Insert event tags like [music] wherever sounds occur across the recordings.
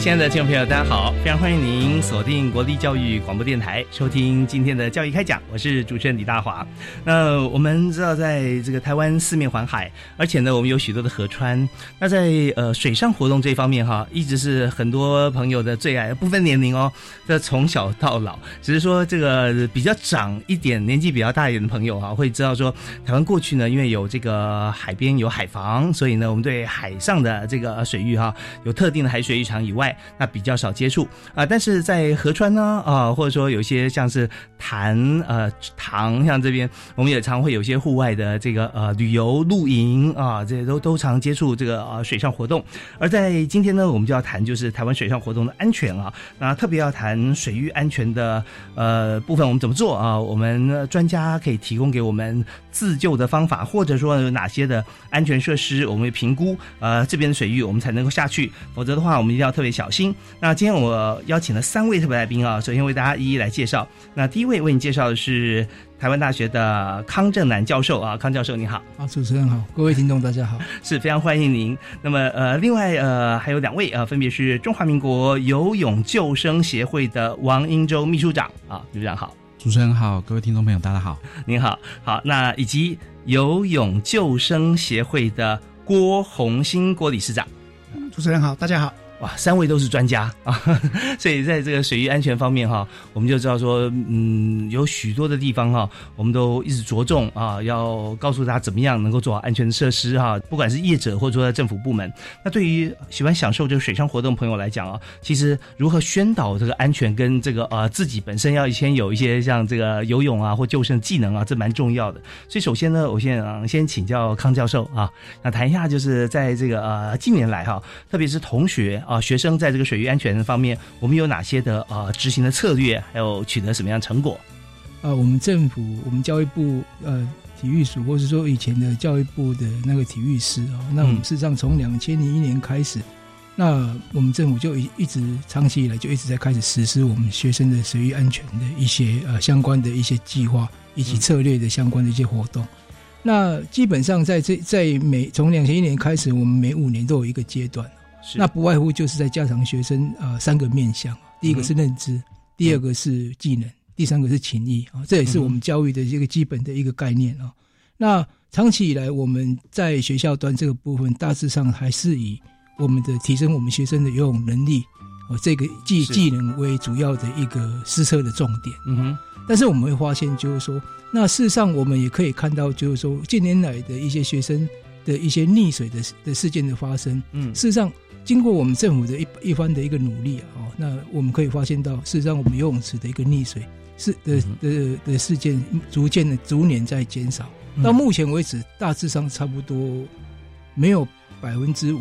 亲爱的听众朋友，大家好！非常欢迎您锁定国立教育广播电台，收听今天的教育开讲。我是主持人李大华。那我们知道，在这个台湾四面环海，而且呢，我们有许多的河川。那在呃水上活动这方面哈，一直是很多朋友的最爱，不分年龄哦，这从小到老。只是说这个比较长一点、年纪比较大一点的朋友哈，会知道说，台湾过去呢，因为有这个海边有海防，所以呢，我们对海上的这个水域哈，有特定的海水浴场以外。外那比较少接触啊，但是在河川呢啊，或者说有些像是潭呃塘，像这边我们也常会有些户外的这个呃旅游露营啊，这些都都常接触这个呃水上活动。而在今天呢，我们就要谈就是台湾水上活动的安全啊，那特别要谈水域安全的呃部分，我们怎么做啊？我们专家可以提供给我们自救的方法，或者说有哪些的安全设施，我们评估呃这边的水域我们才能够下去，否则的话我们一定要特别。小心。那今天我邀请了三位特别来宾啊，首先为大家一一来介绍。那第一位为你介绍的是台湾大学的康正南教授啊，康教授你好。啊，主持人好，各位听众大家好，是非常欢迎您。那么呃，另外呃还有两位啊，分别是中华民国游泳救生协会的王英洲秘书长啊，秘书长好。主持人好，各位听众朋友大家好，您好。好，那以及游泳救生协会的郭红星郭理事长，主持人好，大家好。哇，三位都是专家啊，[laughs] 所以在这个水域安全方面哈，我们就知道说，嗯，有许多的地方哈，我们都一直着重啊，要告诉大家怎么样能够做好安全的设施哈，不管是业者或者说政府部门。那对于喜欢享受这个水上活动朋友来讲啊，其实如何宣导这个安全跟这个呃自己本身要先有一些像这个游泳啊或救生技能啊，这蛮重要的。所以首先呢，我先先请教康教授啊，那谈一下就是在这个呃近年来哈，特别是同学。啊，学生在这个水域安全方面，我们有哪些的啊执行的策略，还有取得什么样成果？啊，我们政府，我们教育部呃体育署，或是说以前的教育部的那个体育师啊，那我们事实上从两千零一年开始，那我们政府就一一直长期以来就一直在开始实施我们学生的水域安全的一些呃相关的一些计划以及策略的相关的一些活动。那基本上在这在每从两千一年开始，我们每五年都有一个阶段。那不外乎就是在加强学生呃三个面向，第一个是认知，第二个是技能，第三个是情谊啊，这也是我们教育的一个基本的一个概念啊。那长期以来我们在学校端这个部分，大致上还是以我们的提升我们学生的游泳能力哦这个技技能为主要的一个施策的重点。嗯哼。但是我们会发现，就是说，那事实上我们也可以看到，就是说近年来的一些学生的一些溺水的的事件的发生，嗯，事实上。经过我们政府的一一番的一个努力啊，哦，那我们可以发现到，事实上我们游泳池的一个溺水是的的的事件，逐渐的逐年在减少。到目前为止，大致上差不多没有百分之五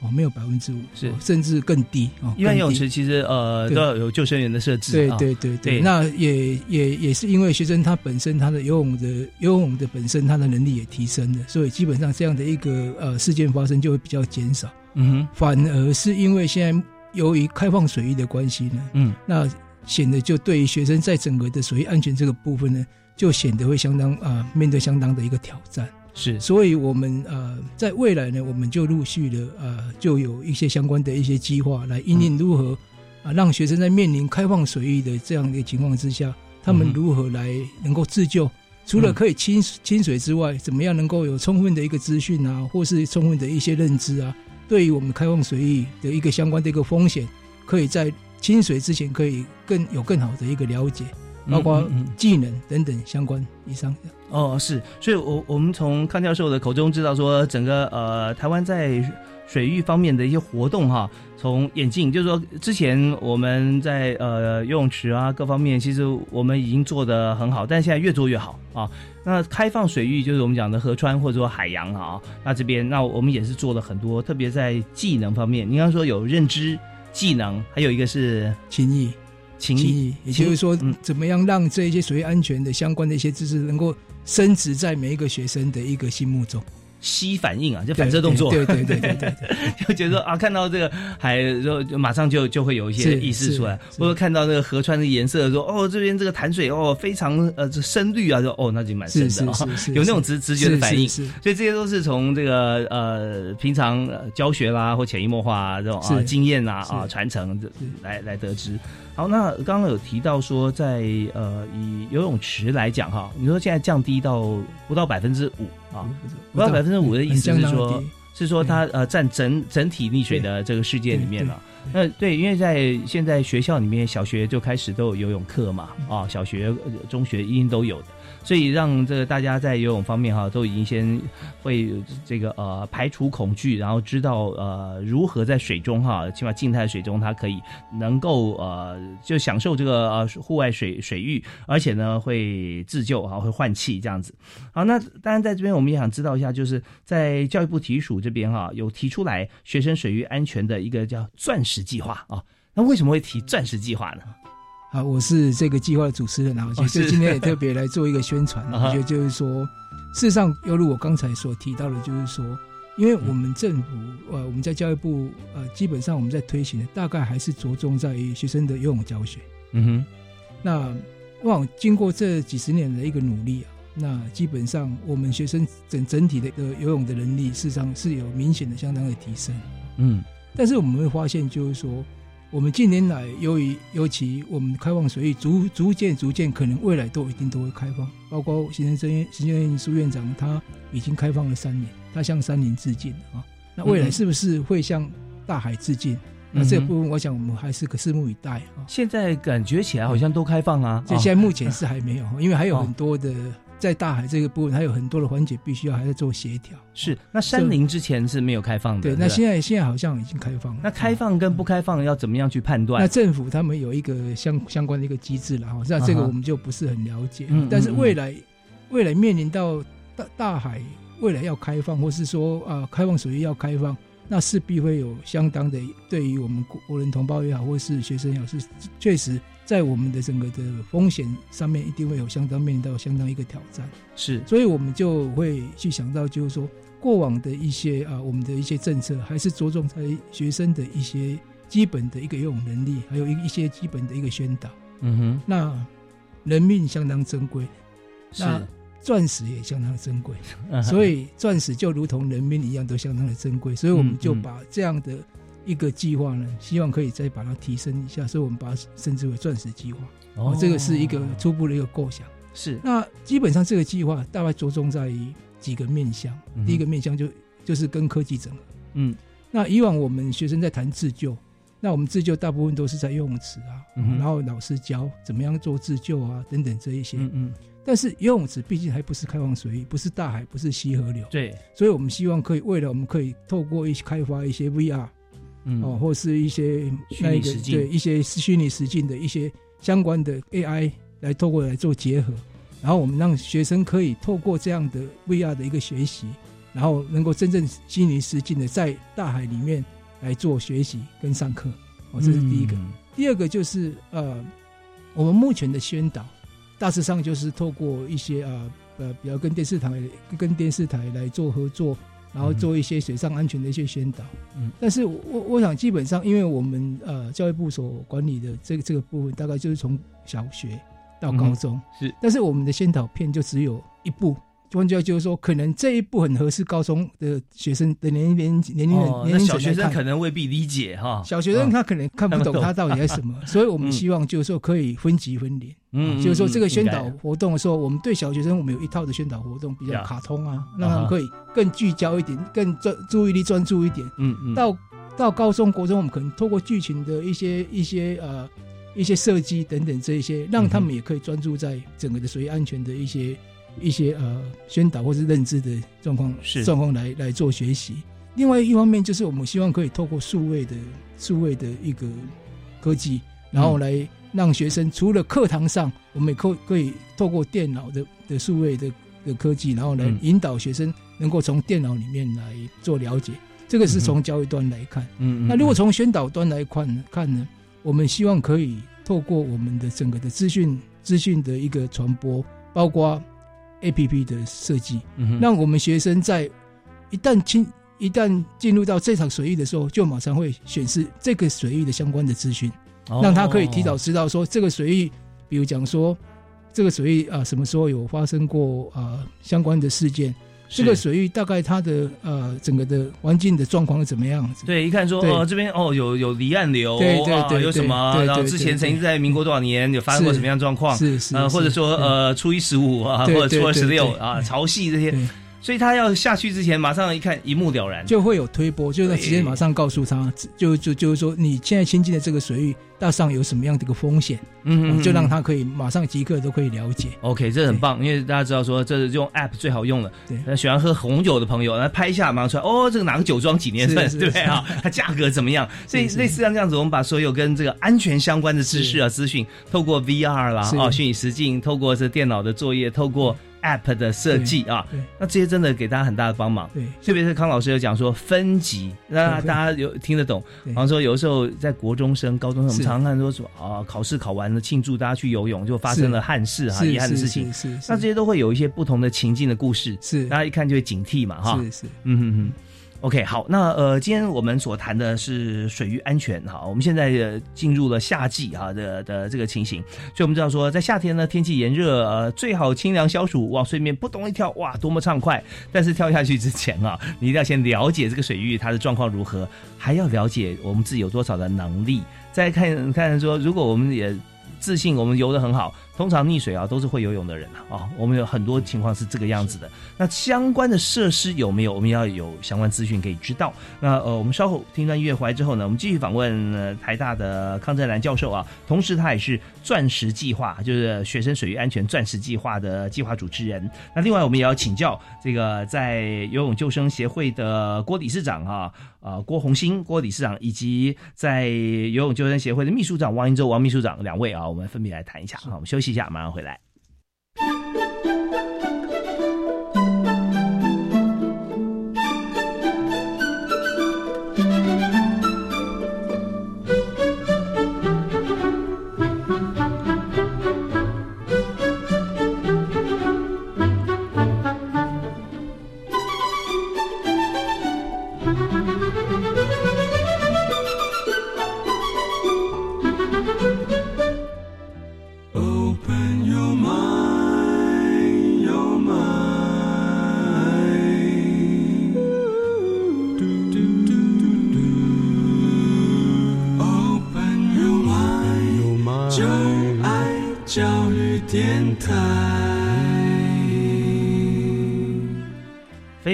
哦，没有百分之五，是甚至更低哦。一般游泳池其实呃都要有救生员的设置，对对对对。那也也也是因为学生他本身他的游泳的游泳的本身他的能力也提升了，所以基本上这样的一个呃事件发生就会比较减少。嗯哼，反而是因为现在由于开放水域的关系呢，嗯，那显得就对于学生在整个的水域安全这个部分呢，就显得会相当啊，面对相当的一个挑战。是，所以我们呃，在未来呢，我们就陆续的呃，就有一些相关的一些计划来引领如何啊，让学生在面临开放水域的这样的情况之下，他们如何来能够自救。除了可以清清水之外，怎么样能够有充分的一个资讯啊，或是充分的一些认知啊？对于我们开放水域的一个相关的一个风险，可以在清水之前可以更有更好的一个了解，包括技能等等相关以上的。哦，是，所以我我们从康教授的口中知道说，整个呃台湾在水域方面的一些活动哈，从眼镜，就是说之前我们在呃游泳池啊各方面，其实我们已经做得很好，但现在越做越好啊。那开放水域就是我们讲的河川或者说海洋啊，那这边那我们也是做了很多，特别在技能方面，您刚刚说有认知技能，还有一个是情谊，情谊，也就是说嗯，怎么样让这一些水域安全的相关的一些知识能够升值在每一个学生的一个心目中。吸反应啊，就反射动作，对对对对 [laughs] 就觉得说啊，看到这个海，就就马上就就会有一些意识出来，或者看到那个河川的颜色，说哦，这边这个潭水哦非常呃这深绿啊，说哦那就蛮深的有那种直直觉的反应。所以这些都是从这个呃平常呃教学啦或潜移默化啊这种啊经验啊啊传承这来来得知。好，那刚刚有提到说在呃以游泳池来讲哈，你说现在降低到不到百分之五啊，不到百分之五的意思是说，是说它呃占整整体溺水的这个世界里面了。那对，因为在现在学校里面，小学就开始都有游泳课嘛，啊，小学、呃中学一定都有的，所以让这个大家在游泳方面哈，都已经先会这个呃排除恐惧，然后知道呃如何在水中哈，起码静态水中，它可以能够呃就享受这个呃户外水水域，而且呢会自救哈，会换气这样子。好，那当然在这边我们也想知道一下，就是在教育部体育署这边哈，有提出来学生水域安全的一个叫钻石计划啊。那为什么会提钻石计划呢？好，我是这个计划的主持人啊，哦就是今天也特别来做一个宣传。我觉得就是说，事实上，犹如我刚才所提到的，就是说，因为我们政府呃，我们在教育部呃，基本上我们在推行的大概还是着重在于学生的游泳教学。嗯哼，那我想经过这几十年的一个努力啊，那基本上我们学生整整体的一个游泳的能力，事实上是有明显的相当的提升。嗯但是我们会发现，就是说，我们近年来由于尤其我们开放水域逐逐渐逐渐，可能未来都一定都会开放。包括行政院行政院苏院长他已经开放了三年，他向山林致敬啊。那未来是不是会向大海致敬？那这部分，我想我们还是可拭目以待啊。现在感觉起来好像都开放啊，这现在目前是还没有，因为还有很多的在大海这个部分，它有很多的环节必须要还在做协调。是那山林之前是没有开放的，对，那现在现在好像已经开放了。那开放跟不开放要怎么样去判断？那政府他们有一个相相关的一个机制了哈，那这个我们就不是很了解。嗯嗯但是未来未来面临到大大海未来要开放，或是说啊、开放水域要开放，那势必会有相当的对于我们国国人同胞也好，或是学生也好，是确实在我们的整个的风险上面一定会有相当面临到相当一个挑战。是所以我们就会去想到，就是说过往的一些啊，我们的一些政策还是着重在学生的一些基本的一个游泳能力，还有一一些基本的一个宣导。嗯哼，那人命相当珍贵，是那钻石也相当珍贵，[laughs] 嗯所以钻石就如同人命一样，都相当的珍贵。所以我们就把这样的一个计划呢，希望可以再把它提升一下，所以我们把它称之为钻石计划。哦，这个是一个初步的一个构想。是那基本上这个计划大概着重在于几个面向。嗯第一个面向就就是跟科技整合。嗯那以往我们学生在谈自救，那我们自救大部分都是在游泳池啊，嗯然后老师教怎么样做自救啊等等这一些。嗯嗯，但是游泳池毕竟还不是开放水域，不是大海，不是溪河流，对，所以我们希望可以未来我们可以透过一些开发一些 VR 嗯哦，或是一些虚那一个拟实境对一些虚拟实境的一些相关的 AI 来透过来做结合，然后我们让学生可以透过这样的 VR 的一个学习，然后能够真正虚拟实境的在大海里面来做学习跟上课。哦，这是第一个。嗯第二个就是呃，我们目前的宣导，大致上就是透过一些呃呃，比较跟电视台跟电视台来做合作，然后做一些水上安全的一些宣导。嗯，但是我我我想基本上，因为我们呃教育部所管理的这个这个部分，大概就是从小学到高中，是。但是我们的宣导片就只有一部。换句话就是说，可能这一部很合适高中的学生的年龄年年龄哦，那年龄小学生可能未必理解哈，小学生他可能看不懂懂。他到底在什么，所以我们嗯。希望就是说可以分级分龄，嗯就是说这个宣导活动的时候，我们对小学生我们有一套的宣导活动，比较卡通啊，啊让他们可以更聚焦一点，更专注意力专注一点。嗯。嗯到到高中国中，我们可能透过剧情的一些一些呃一些设计等等这一些，让他们也可以专注在整个的水域安全的一些一些呃宣导或是认知的状况是。状况来来做学习。另外一方面就是我们希望可以透过数位的数位的一个科技，然后来让学生除了课堂上，我们也可可以透过电脑的的数位的的科技，然后来嗯引导学生能够从电脑里面来做了解。这个是从教育端来看。嗯嗯那如果从宣导端来看呢？看呢，我们希望可以透过我们的整个的资讯资讯的一个传播，包括 A P P 的设计，嗯让我们学生在一旦进一旦进入到这场水域的时候，就马上会显示这个水域的相关的资讯，让他可以提早哦知道说这个水域，比如讲说这个水域啊什么时候有发生过啊相关的事件，这个水域大概它的呃整个的环境的状况是怎么样子？对，一看说哦，这边哦有有离岸流，啊对对对有什么，然后之前曾经在民国多少年有发生过什么样的状况，是是呃，或者说呃初一十五啊，或者初二十六啊，潮汐这些，对所以他要下去之前，马上一看一目了然，就会有推波，就是直接马上告诉他，就就就是说你现在亲近的这个水域大上有什么样的一个风险，嗯哦就让他可以马上即刻都可以了解。OK，这很棒，因为大家知道说这是用 App 最好用的。对。那喜欢喝红酒的朋友，来拍一下马上出来，哦，这个哪个酒庄几年份，对不对啊？它价格怎么样？所以类似像这样子，我们把所有跟这个安全相关的知识啊、资讯，透过 VR 啦是。啊、虚拟实境，透过这电脑的作业，透过 App 的设计啊，那这些真的给大家很大的帮忙。对特别是康老师有讲说分级，那大家有听得懂。对好像说有的时候在国中生、高中生，我们常常看说什么啊，考试考完了庆祝大家去游泳，就发生了憾事啊，遗憾的事情。是是是那这些都会有一些不同的情境的故事，是大家一看就会警惕嘛，哈。是是嗯哼哼。OK，好，那呃，今天我们所谈的是水域安全哈。我们现在进入了夏季哈的的这个情形，所以我们知道说，在夏天呢，天气炎热，呃，最好清凉消暑，往水面扑通一跳，哇，多么畅快！但是跳下去之前啊，你一定要先了解这个水域它的状况如何，还要了解我们自己有多少的能力，再看看说，如果我们也自信我们游得很好，通常溺水啊都是会游泳的人啊、我们有很多情况是这个样子的。那相关的设施有没有？我们要有相关资讯可以知道。那呃，我们稍后听段音乐回来之后呢，我们继续访问、呃、台大的康振兰教授啊，同时他也是钻石计划，就是学生水域安全钻石计划的计划主持人。那另外我们也要请教这个在游泳救生协会的郭理事长啊，呃郭红星郭理事长，以及在游泳救生协会的秘书长王英洲王秘书长两位啊，我们分别来谈一下。好，我们休息一下，马上回来。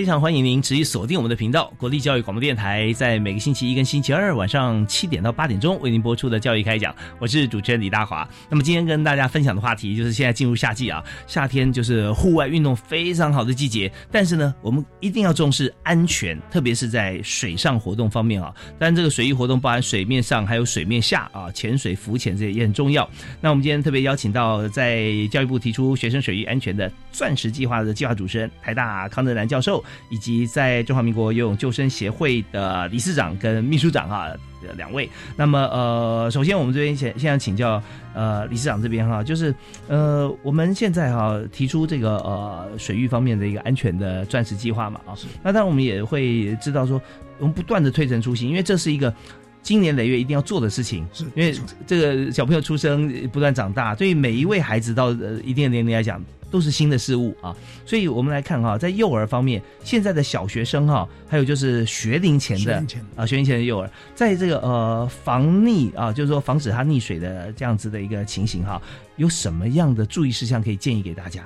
常欢迎您持续锁定我们的频道——国立教育广播电台，在每个星期一跟星期二晚上七点到八点钟为您播出的教育开讲。我是主持人李大华。那么今天跟大家分享的话题就是现在进入夏季啊，夏天就是户外运动非常好的季节。但是呢，我们一定要重视安全，特别是在水上活动方面啊。当然，这个水域活动包含水面上还有水面下啊，潜水、浮潜这些也很重要。那我们今天特别邀请到在教育部提出学生水域安全的钻石计划的计划主持人台大康德南教授。以及在中华民国游泳救生协会的理事长跟秘书长哈、啊、两位。那么呃，首先我们这边先现在请教呃理事长这边哈，就是呃我们现在哈、提出这个呃水域方面的一个安全的钻石计划嘛啊，那当然我们也会知道说，我们不断的推陈出新，因为这是一个。今年累月一定要做的事情，是因为这个小朋友出生不断长大，对于每一位孩子到呃一定的年龄来讲，都是新的事物啊。所以我们来看哈，在幼儿方面，现在的小学生哈，还有就是学龄前的啊，学龄前的幼儿，在这个呃防溺啊，就是说防止他溺水的这样子的一个情形哈，有什么样的注意事项可以建议给大家？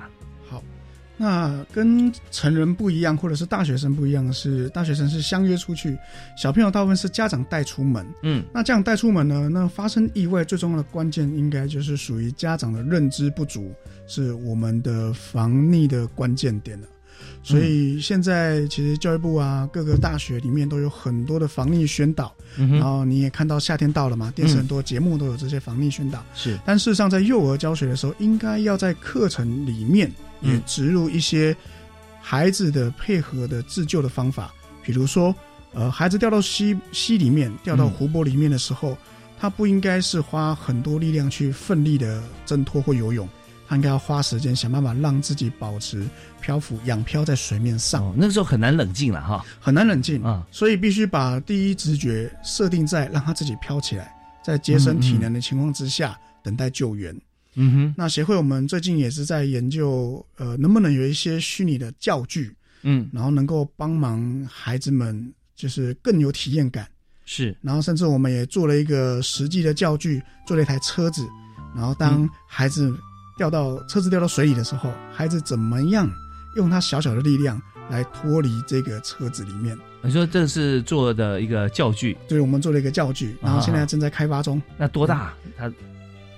那跟成人不一样，或者是大学生不一样的是，大学生是相约出去，小朋友大部分是家长带出门。嗯，那这样带出门呢？那发生意外最重要的关键，应该就是属于家长的认知不足，是我们的防溺的关键点了。所以现在其实教育部啊，各个大学里面都有很多的防溺宣导。然后你也看到夏天到了嘛，电视很多节目都有这些防溺宣导。是，但事实上在幼儿教学的时候，应该要在课程里面。也植入一些孩子的配合的自救的方法，比如说，呃，孩子掉到溪溪里面、掉到湖泊里面的时候，他不应该是花很多力量去奋力的挣脱或游泳，他应该要花时间想办法让自己保持漂浮、仰漂在水面上。那个时候很难冷静了哈，很难冷静啊，所以必须把第一直觉设定在让他自己漂起来，在节省体能的情况之下等待救援。嗯哼，那协会我们最近也是在研究，呃，能不能有一些虚拟的教具，嗯，然后能够帮忙孩子们，就是更有体验感。是，然后甚至我们也做了一个实际的教具，做了一台车子，然后当孩子掉到车子掉到水里的时候，孩子怎么样用他小小的力量来脱离这个车子里面？你说这是做的一个教具？对，我们做了一个教具，然后现在正在开发中。那多大？它？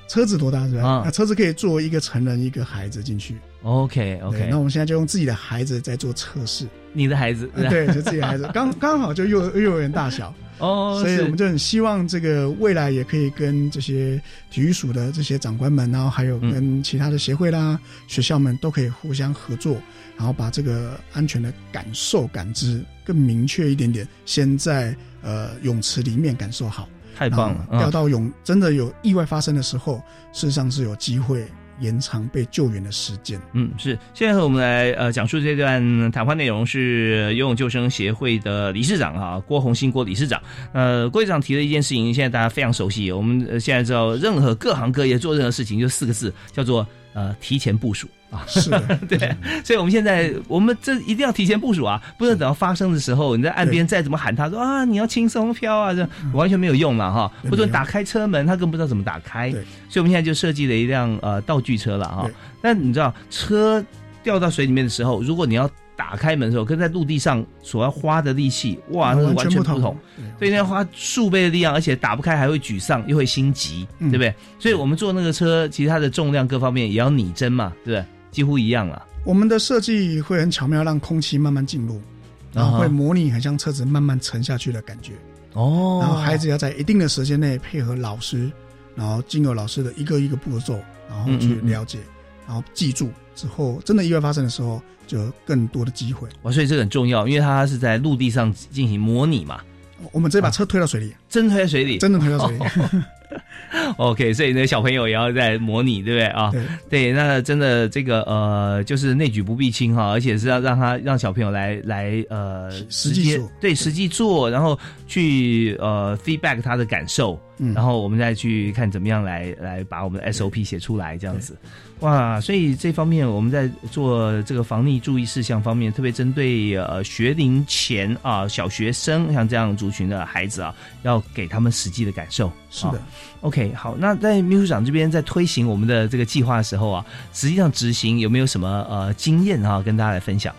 车子多大是吧？啊，车子可以坐一个成人一个孩子进去。OK OK，那我们现在就用自己的孩子在做测试。你的孩子？对，就自己的孩子，刚刚好就幼幼儿园大小哦，所以我们就很希望这个未来也可以跟这些体育署的这些长官们，然后还有跟其他的协会啦、学校们都可以互相合作，然后把这个安全的感受感知更明确一点点，先在呃泳池里面感受好。太棒了！掉到泳真的有意外发生的时候，事实上是有机会延长被救援的时间。嗯，是。现在和我们来呃讲述这段谈话内容是游泳救生协会的理事长啊郭红新郭理事长。呃，郭理事长提了一件事情，现在大家非常熟悉。我们现在知道，任何各行各业做任何事情，就四个字，叫做呃提前部署。[laughs] 是，对，所以我们现在我们这一定要提前部署啊，不能等到发生的时候，你在岸边再怎么喊他说啊，你要轻松飘啊，这完全没有用了哈。或者打开车门，他更不知道怎么打开。所以我们现在就设计了一辆呃道具车了哈。但你知道，车掉到水里面的时候，如果你要打开门的时候，跟在陆地上所要花的力气，哇，那完全不同。所以要花数倍的力量，而且打不开还会沮丧，又会心急，对不对？所以我们坐那个车，其实它的重量各方面也要拟真嘛，对不对？几乎一样了。我们的设计会很巧妙，让空气慢慢进入，然后会模拟很像车子慢慢沉下去的感觉。哦。然后孩子要在一定的时间内配合老师，然后经过老师的一个一个步骤，然后去了解，然后记住之后，真的意外发生的时候，就有更多的机会。哇，所以这个很重要，因为它是在陆地上进行模拟嘛。我们直接把车推到水里，真推到水里，真的推到水里。[laughs] OK，所以那小朋友也要在模拟，对不对？啊？对，那真的这个呃，就是内举不避亲哈，而且是要让他让小朋友来来呃，实际对实际做，然后去呃 feedback 他的感受，然后我们再去看怎么样来来把我们的 SOP 写出来，这样子。哇，所以这方面我们在做这个防溺注意事项方面，特别针对呃学龄前啊小学生像这样族群的孩子啊，要给他们实际的感受。是的，OK，好，那在秘书长这边在推行我们的这个计划的时候啊，实际上执行有没有什么呃经验啊，跟大家来分享？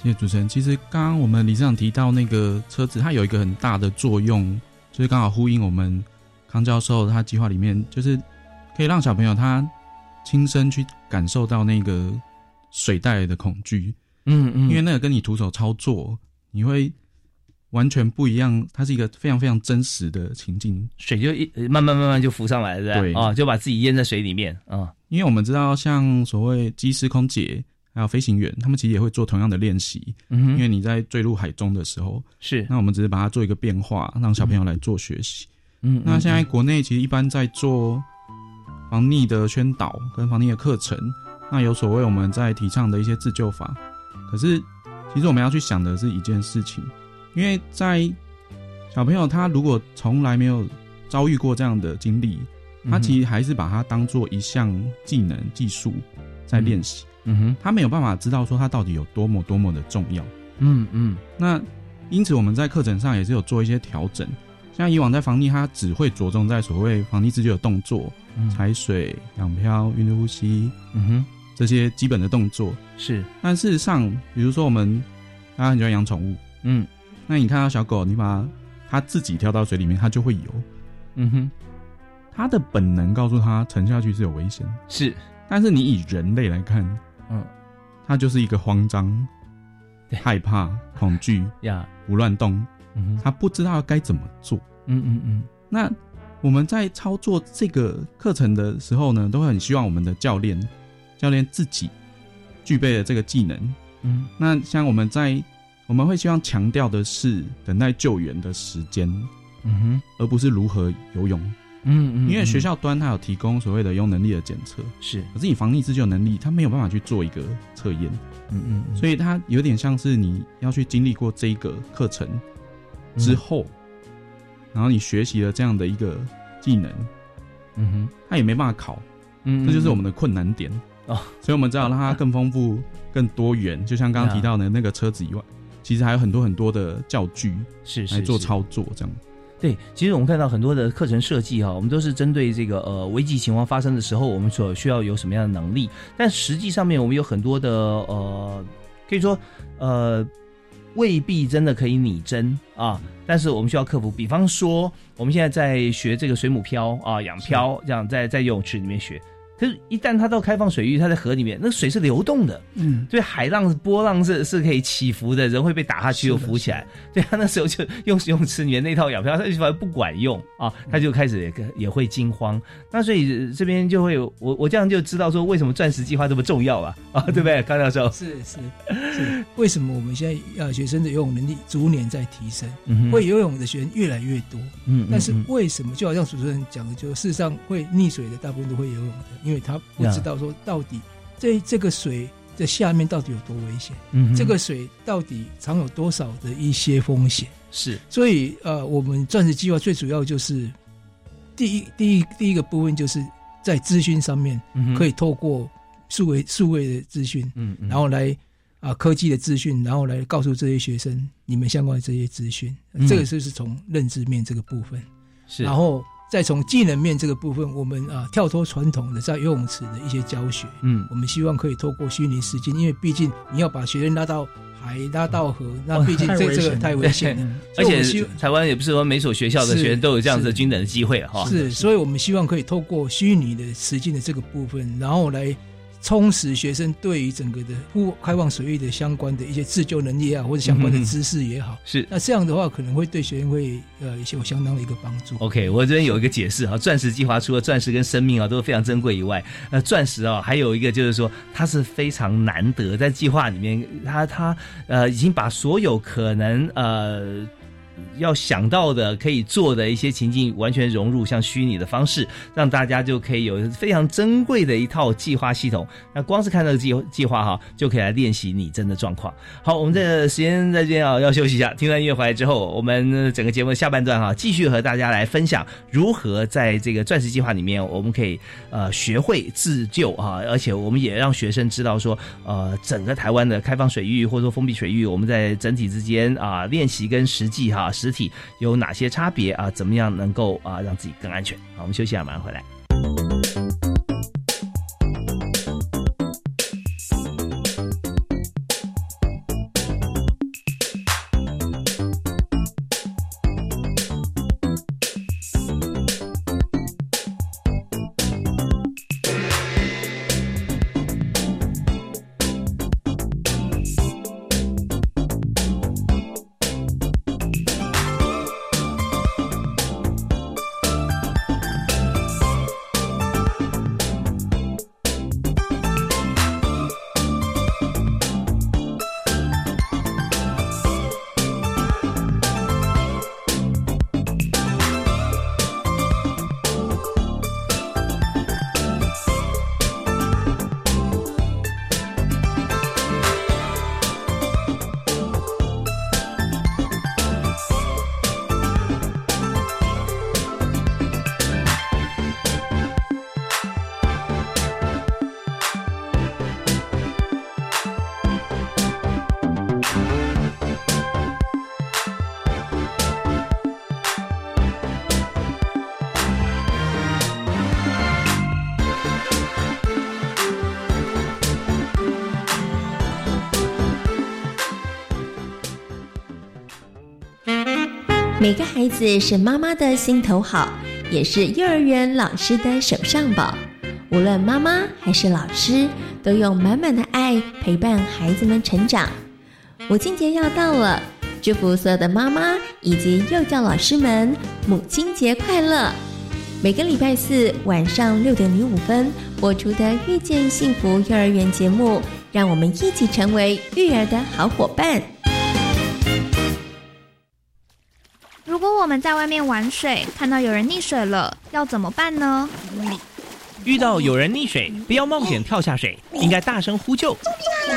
谢谢主持人。其实刚刚我们理事长提到那个车子，它有一个很大的作用，就是刚好呼应我们康教授他计划里面，就是可以让小朋友他。亲身去感受到那个水带来的恐惧，嗯嗯，因为那个跟你徒手操作，你会完全不一样。它是一个非常非常真实的情境，水就一慢慢慢慢就浮上来了，对啊，就把自己淹在水里面啊。因为我们知道，像所谓机师、空姐还有飞行员，他们其实也会做同样的练习。嗯，因为你在坠入海中的时候，是那我们只是把它做一个变化，让小朋友来做学习。嗯，那现在国内其实一般在做。防溺的宣导跟防溺的课程，那有所谓我们在提倡的一些自救法。可是，其实我们要去想的是一件事情，因为在小朋友他如果从来没有遭遇过这样的经历，他其实还是把它当做一项技能技术在练习，嗯哼，他没有办法知道说他到底有多么多么的重要。嗯嗯。那因此我们在课程上也是有做一些调整，像以往在防溺，他只会着重在所谓防溺自救的动作，嗯。踩水、仰漂、运动呼吸嗯哼，这些基本的动作。是，但事实上，比如说我们大家很喜欢养宠物，嗯。那你看到小狗，你把它它自己跳到水里面，它就会游，嗯哼，它的本能告诉它沉下去是有危险。是，但是你以人类来看，嗯。他就是一个慌张、害怕、恐惧、[laughs] 呀，胡乱动，嗯哼，它不知道该怎么做。嗯嗯嗯，那我们在操作这个课程的时候呢，都会很希望我们的教练，教练自己具备了这个技能。嗯。那像我们在我们会希望强调的是等待救援的时间，嗯哼，而不是如何游泳。嗯嗯，因为学校端它有提供所谓的用能力的检测，是，可是你防溺自救能力，它没有办法去做一个测验，嗯嗯嗯，所以它有点像是你要去经历过这一个课程之后，然后你学习了这样的一个技能，嗯哼，它也没办法考，嗯，这就是我们的困难点。哦。所以我们只好让它更丰富、[laughs] 更多元。就像刚刚提到的那个车子以外，其实还有很多很多的教具是来做操作，这样。对，其实我们看到很多的课程设计哈，我们都是针对这个呃危机情况发生的时候，我们所需要有什么样的能力。但实际上面，我们有很多的呃，可以说呃，未必真的可以拟真啊。但是我们需要克服，比方说我们现在在学这个水母漂啊、养漂，这样在在游泳池里面学。可是，一旦它到开放水域，它在河里面，那水是流动的，嗯，对，海浪波浪是是可以起伏的，人会被打下去又浮起来。[laughs] 对他那时候就用泳池里面那套仰漂，他就发现不管用啊，他就开始也也会惊慌。那所以这边就会有我我这样就知道说为什么钻石计划这么重要了啊，对不对，高教授？是是是，为什么我们现在呃学生的游泳能力逐年在提升，嗯会游泳的学生越来越多，嗯但是嗯。为什么就好像主持人讲的，就事实上会溺水的大部分都会游泳的，因为他不知道说到底这这个水的下面到底有多危险，嗯这个水到底藏有多少的一些风险。是。所以呃，我们钻石计划最主要就是第一第一第一个部分就是在资讯上面嗯可以透过数位数位的资讯，嗯嗯。然后来啊、科技的资讯，然后来告诉这些学生你们相关的这些资讯，嗯。这个就是从认知面这个部分，是。然后再从技能面这个部分，我们啊、跳脱传统的在游泳池的一些教学，嗯我们希望可以透过虚拟实境，因为毕竟你要把学生拉到海、拉到河，那毕竟这这个太危险了。[laughs] 而且台湾也不是说每所学校的学生都有这样子的均等的机会哈。是，所以我们希望可以透过虚拟的实境的这个部分，然后来充实学生对于整个的户开放水域的相关的一些自救能力啊，或者相关的知识也好。是那这样的话，可能会对学生会呃有相当的一个帮助。OK，我这边有一个解释啊，钻石计划除了钻石跟生命啊都非常珍贵以外，呃，钻石啊还有一个就是说它是非常难得，在计划里面，它它呃已经把所有可能呃。要想到的可以做的一些情境，完全融入像虚拟的方式，让大家就可以有非常珍贵的一套计划系统。那光是看这个计计划哈，就可以来练习拟真的状况。好，我们这时间在这边啊，要休息一下。听完音乐回来之后，我们整个节目下半段哈，继续和大家来分享如何在这个钻石计划里面，我们可以呃学会自救啊，而且我们也让学生知道说，呃，整个台湾的开放水域或者说封闭水域，我们在整体之间啊练习跟实际哈实体有哪些差别啊？怎么样能够啊让自己更安全？好，我们休息一下，马上回来。每个孩子是妈妈的心头好，也是幼儿园老师的手上宝。无论妈妈还是老师，都用满满的爱陪伴孩子们成长。母亲节要到了，祝福所有的妈妈以及幼教老师们母亲节快乐！每个礼拜四晚上六点零五分播出的《遇见幸福幼儿园》节目，让我们一起成为育儿的好伙伴。我们在外面玩水，看到有人溺水了，要怎么办呢？遇到有人溺水，不要冒险跳下水，应该大声呼救，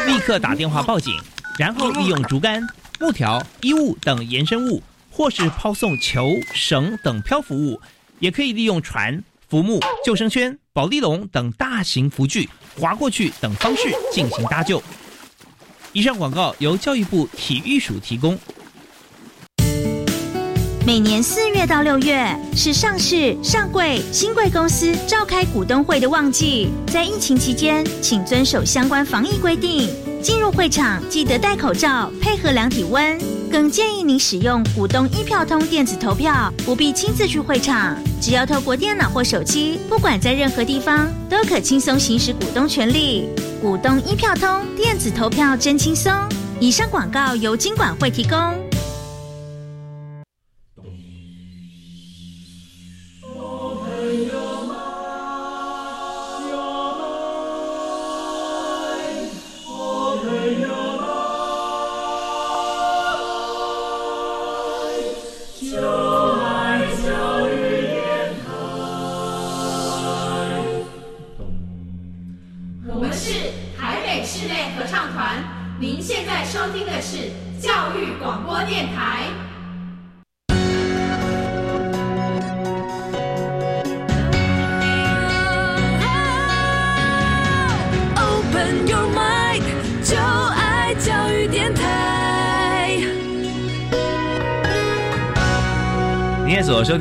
立刻打电话报警，然后利用竹竿、木条、衣物等延伸物，或是抛送球、绳等漂浮物，也可以利用船、浮木、救生圈、保利龙等大型浮具划过去等方式进行搭救。以上广告由教育部体育署提供。每年四月到六月是上市、上柜、新贵公司召开股东会的旺季，在疫情期间，请遵守相关防疫规定。进入会场记得戴口罩，配合量体温。更建议您使用股东一票通电子投票，不必亲自去会场，只要透过电脑或手机，不管在任何地方，都可轻松行使股东权利。股东一票通电子投票真轻松。以上广告由金管会提供。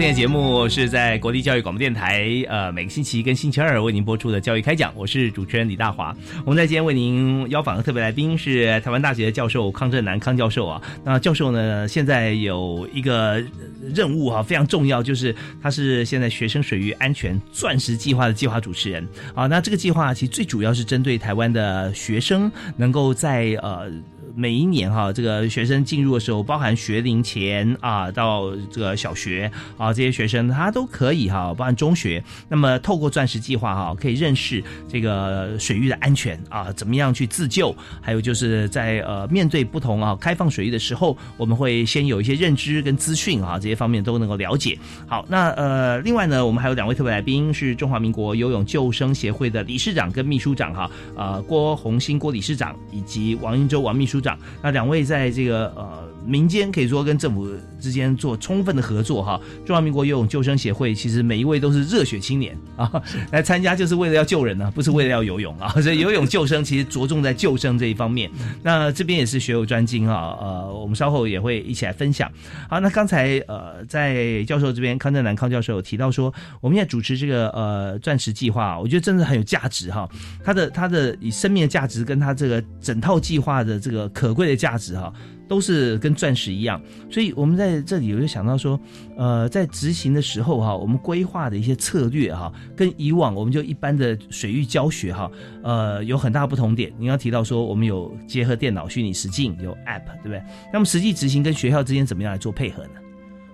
今天节目是在国立教育广播电台，呃，每个星期一跟星期二为您播出的教育开讲，我是主持人李大华。我们在今天为您邀访的特别来宾是台湾大学的教授康正南康教授啊。那教授呢，现在有一个任务哈，非常重要，就是他是现在学生水域安全钻石计划的计划主持人啊。那这个计划其实最主要是针对台湾的学生，能够在呃。每一年哈，这个学生进入的时候，包含学龄前啊，到这个小学啊，这些学生他都可以哈，包含中学。那么透过钻石计划哈，可以认识这个水域的安全啊，怎么样去自救？还有就是在呃面对不同啊开放水域的时候，我们会先有一些认知跟资讯啊，这些方面都能够了解。好，那呃另外呢，我们还有两位特别来宾是中华民国游泳救生协会的理事长跟秘书长哈，呃郭红兴郭理事长以及王英洲王秘书。长，那两位在这个呃民间可以说跟政府之间做充分的合作哈。中华民国游泳救生协会其实每一位都是热血青年啊，[laughs] 来参加就是为了要救人呢，不是为了要游泳啊。所以游泳救生其实着重在救生这一方面。那这边也是学有专精啊，呃，我们稍后也会一起来分享。好，那刚才呃在教授这边康正南康教授有提到说，我们现在主持这个呃钻石计划，我觉得真的很有价值哈。他的他的以生命的价值跟他这个整套计划的这个。可贵的价值哈，都是跟钻石一样，所以我们在这里我就想到说，呃，在执行的时候哈，我们规划的一些策略哈，跟以往我们就一般的水域教学哈，呃，有很大不同点。你要提到说，我们有结合电脑虚拟实境，有 App，对不对？那么实际执行跟学校之间怎么样来做配合呢？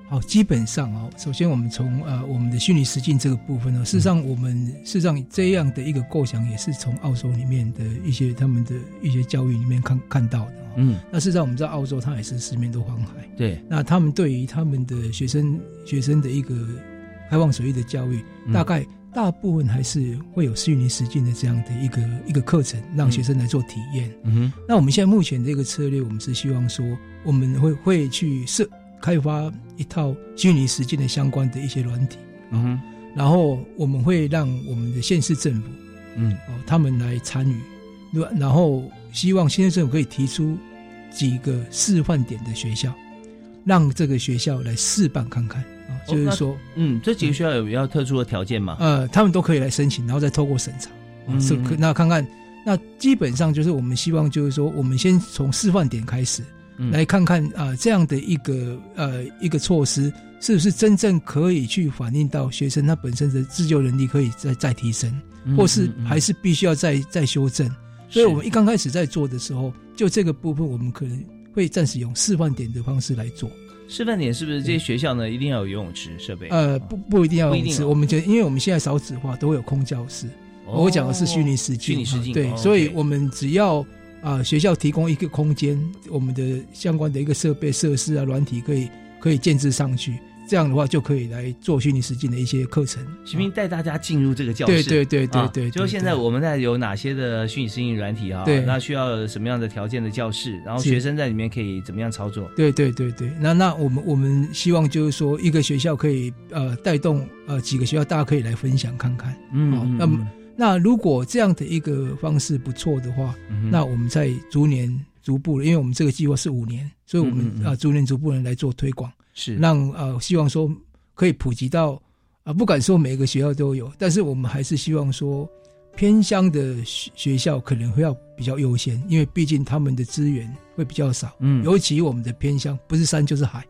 好，基本上哦，首先我们从呃我们的虚拟实境这个部分呢，事实上我们事实上这样的一个构想也是从澳洲里面的一些他们的一些教育里面看看到的。嗯，那事实上我们知道澳洲它也是四面都黄海，对。那他们对于他们的学生学生的一个开放水域的教育，大概大部分还是会有虚拟实境的这样的一个一个课程，让学生来做体验。嗯哼。那我们现在目前这个策略，我们是希望说我们会会去设。开发一套虚拟实境的相关的一些软体，嗯，然后我们会让我们的县市政府，嗯，哦，他们来参与，对？然后希望县市政府可以提出几个示范点的学校，让这个学校来试办看看啊，就是说，嗯，这几个学校有比较特殊的条件吗？呃，他们都可以来申请，然后再透过审查，是可那看看，那基本上就是我们希望就是说，我们先从示范点开始。嗯来看看啊、这样的一个呃一个措施是不是真正可以去反映到学生他本身的自救能力可以再再提升，嗯或是还是必须要再再修正。所以我们一刚开始在做的时候，就这个部分我们可能会暂时用示范点的方式来做。示范点是不是这些学校呢一定要有游泳池设备？呃，不不一定要泳池，我们觉得，因为我们现在少子化，都会有空教室。哦我讲的是虚拟实境，虚拟实境对，哦所以我们只要啊、学校提供一个空间，我们的相关的一个设备设施啊、软体可以可以建制上去，这样的话就可以来做虚拟实境的一些课程。徐明带大家进入这个教室，对对对对啊对对就是现在我们在有哪些的虚拟实境软体啊？对那需要什么样的条件的教室？然后是学生在里面可以怎么样操作？对对对对，那那我们我们希望就是说，一个学校可以呃带动呃几个学校，大家可以来分享看看。嗯那么那如果这样的一个方式不错的话，嗯那我们在逐年逐步，因为我们这个计划是五年，所以我们嗯嗯嗯。啊、逐年逐步的来做推广，是。让呃希望说可以普及到啊、不敢说每个学校都有，但是我们还是希望说偏乡的学学校可能会要比较优先，因为毕竟他们的资源会比较少，嗯。尤其我们的偏乡不是山就是海。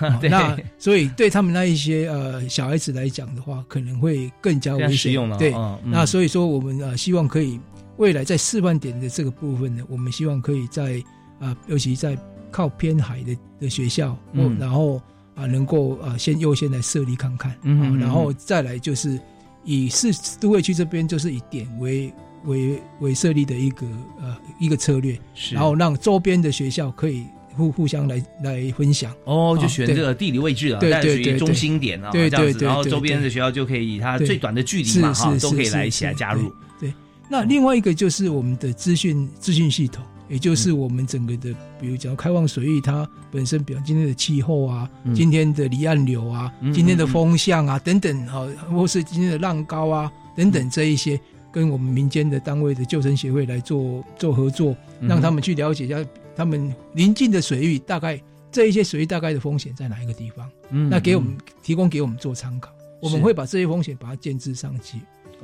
[laughs] 那所以对他们那一些呃小孩子来讲的话，可能会更加危险。更实用了对，那所以说我们呃希望可以未来在示范点的这个部分呢，我们希望可以在啊、尤其在靠偏海的的学校，嗯。然后啊、能够啊先优先来设立看看，嗯然后再来就是以市都会区这边就是以点为为为设立的一个呃一个策略，是。然后让周边的学校可以互互相来来分享。哦，就选这个地理位置啊，对但属于对对中心点啊，对这样子，对对对然后周边的学校就可以以它最短的距离嘛，哈，都可以来一起来加入。对，那另外一个就是我们的资讯资讯系统，也就是我们整个的，比如讲开放水域，它本身比如今天的气候啊，嗯。今天的离岸流啊，嗯今天的风向啊等等啊，或是今天的浪高啊等等这一些，跟我们民间的单位的救生协会来做做合作，嗯。让他们去了解一下他们临近的水域大概这一些水域大概的风险在哪一个地方，嗯那给我们嗯。提供给我们做参考，我们会把这些风险把它建置上去。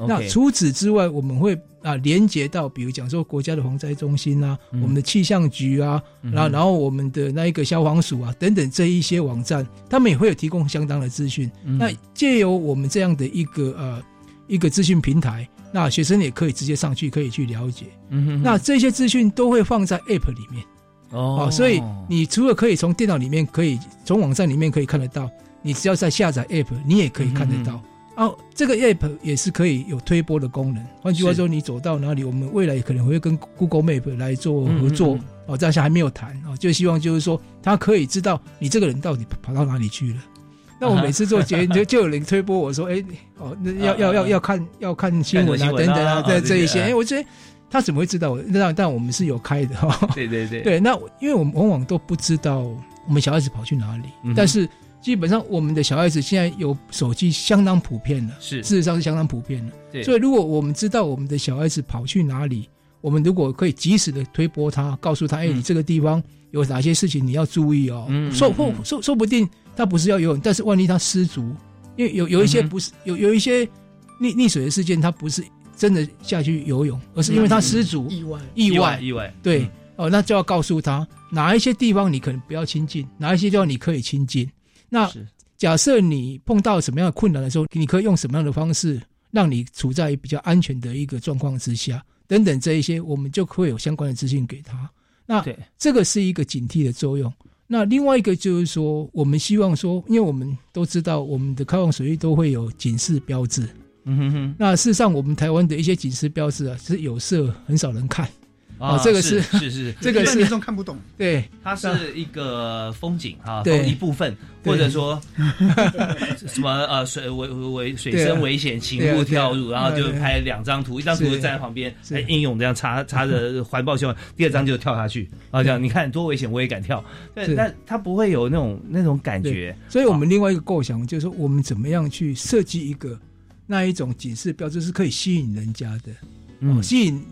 那除此之外，我们会啊连接到，比如讲说国家的防灾中心啊，嗯。我们的气象局啊，嗯。然后然后我们的那一个消防署啊等等这一些网站，他们也会有提供相当的资讯。嗯。那借由我们这样的一个呃一个资讯平台，那学生也可以直接上去可以去了解。嗯哼哼。那这些资讯都会放在 App 里面。哦所以你除了可以从电脑里面可以从网站里面可以看得到，你只要在下载 App，你也可以看得到。哦，这个 App 也是可以有推播的功能。换句话说，你走到哪里，我们未来可能会跟 Google Map 来做合作。嗯嗯嗯哦，但是还没有谈哦，就希望就是说，他可以知道你这个人到底跑到哪里去了。那我每次做节目 [laughs] 就就有人推播我说，哎，哦，那要要要要看要看新闻啊，等等啊，啊对这一些，哎，我觉得他怎么会知道？我？那但我们是有开的哈。[laughs] 对对对。对，那因为我们往往都不知道我们小孩子跑去哪里，嗯但是基本上我们的小孩子现在有手机相当普遍了，是。事实上是相当普遍的。对。所以如果我们知道我们的小孩子跑去哪里，我们如果可以及时的推波他，告诉他，哎、嗯你这个地方有哪些事情你要注意哦，嗯说或嗯。嗯说说不定他不是要游泳，但是万一他失足，因为有有一些不是、有有一些溺溺水的事件，他不是真的下去游泳，而是因为他失足、意外意外意外对、嗯哦，那就要告诉他哪一些地方你可能不要亲近，哪一些地方你可以亲近。那假设你碰到什么样的困难的时候，你可以用什么样的方式让你处在比较安全的一个状况之下，等等这一些，我们就会有相关的资讯给他。那这个是一个警惕的作用。那另外一个就是说，我们希望说，因为我们都知道，我们的开放水域都会有警示标志。嗯哼哼，那事实上，我们台湾的一些警示标志啊，是有色，很少人看。啊哦，这个是是是是。[laughs] 这个是民众看不懂。对，它是一个风景哈，对。一部分，或者说什么呃水危危水深危险，请勿跳入，然后就拍两张图，一张图是站在旁边，是。哎，英勇这样插插着环抱新闻，第二张就跳下去，啊，这样你看多危险，我也敢跳，对，但它不会有那种那种感觉，所以我们另外一个构想就是说，我们怎么样去设计一个那一种警示标志是可以吸引人家的，嗯哦，吸引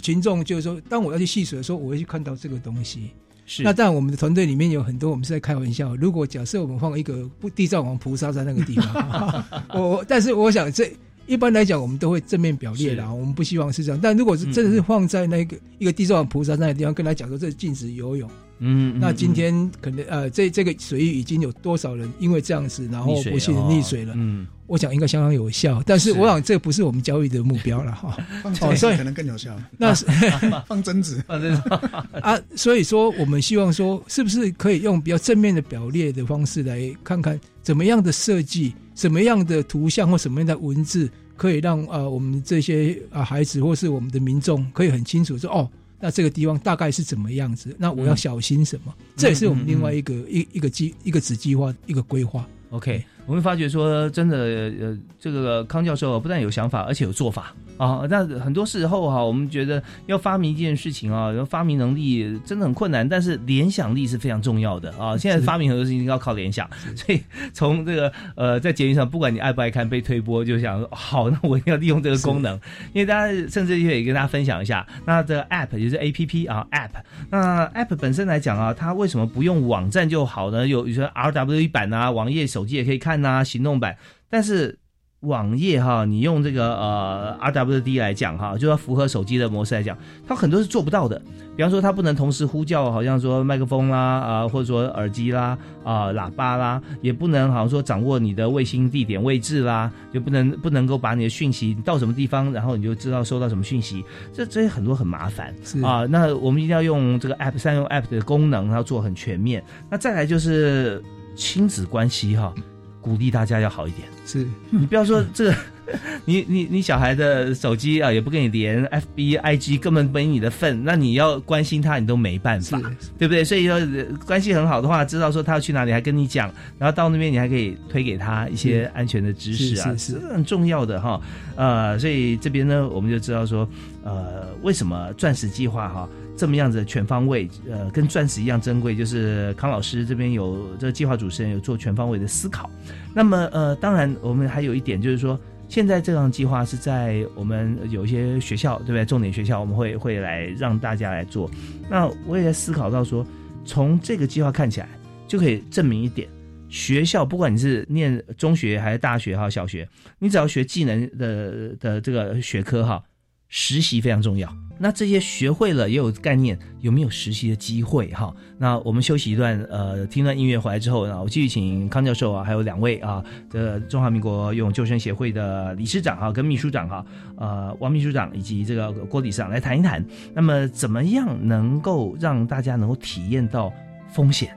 群众，就是说，当我要去戏水的时候，我会去看到这个东西。是那当然，我们的团队里面有很多，我们是在开玩笑。如果假设我们放一个不地藏王菩萨在那个地方，[laughs] 我我但是我想这一般来讲，我们都会正面表列啦，我们不希望是这样。但如果是真的是放在那个一个地藏王菩萨在那个地方，跟他讲说这是禁止游泳，嗯，那今天可能呃，这这个水域已经有多少人因为这样子，然后不幸的溺水了？嗯，我想应该相当有效，但是我想这不是我们教育的目标了哈。哦，所以可能更有效。那是 [laughs] 放针子，放针子 [laughs] 啊，所以说我们希望说，是不是可以用比较正面的表列的方式来看看怎么样的设计，什么样的图像或什么样的文字，可以让呃我们这些啊孩子或是我们的民众可以很清楚说哦。那这个地方大概是怎么样子？那我要小心什么？这也是我们另外一个一一个计一个子计划一个规划。OK，我们发觉说，真的呃，这个康教授不但有想法，而且有做法。啊，那很多时候哈，我们觉得要发明一件事情啊，要发明能力真的很困难，但是联想力是非常重要的啊。现在发明很多事情要靠联想，所以从这个呃，在节目上，不管你爱不爱看被推播，就想说好，那我一定要利用这个功能，[laughs] 因为大家甚至也跟大家分享一下，那这个 App 也是 A P P 啊，App，那 App 本身来讲啊，它为什么不用网站就好呢？有有些 R W 版啊，网页、手机也可以看呐，行动版，但是。网页哈，你用这个呃 RWD 来讲哈，就要符合手机的模式来讲，它很多是做不到的。比方说，它不能同时呼叫，好像说麦克风啦啊，或者说耳机啦啊，喇叭啦，也不能好像说掌握你的卫星地点位置啦，就不能不能够把你的讯息到什么地方，然后你就知道收到什么讯息。这这些很多很麻烦啊。那我们一定要用这个 App 善用 App 的功能，要做很全面。那再来就是亲子关系哈。鼓励大家要好一点，是你不要说这个，[laughs] 你你你小孩的手机啊也不跟你连，F B I G 根本没你的份，那你要关心他，你都没办法，对不对？所以说关系很好的话，知道说他要去哪里，还跟你讲，然后到那边你还可以推给他一些安全的知识啊，是很重要的哈。呃，所以这边呢，我们就知道说，呃，为什么钻石计划哈？这么样子全方位，呃，跟钻石一样珍贵，就是康老师这边有这个计划主持人有做全方位的思考。那么，呃，当然我们还有一点就是说，现在这样计划是在我们有一些学校，对不对？重点学校我们会会来让大家来做。那我也在思考到说，从这个计划看起来，就可以证明一点：学校不管你是念中学还是大学哈，小学，你只要学技能的的这个学科哈，实习非常重要。那这些学会了也有概念，有没有实习的机会哈？那我们休息一段，呃，听段音乐回来之后呢，我继续请康教授啊，还有两位啊的中华民国游泳救生协会的理事长哈跟秘书长哈，呃，王秘书长以及这个郭理事长来谈一谈。那么怎么样能够让大家能够体验到风险，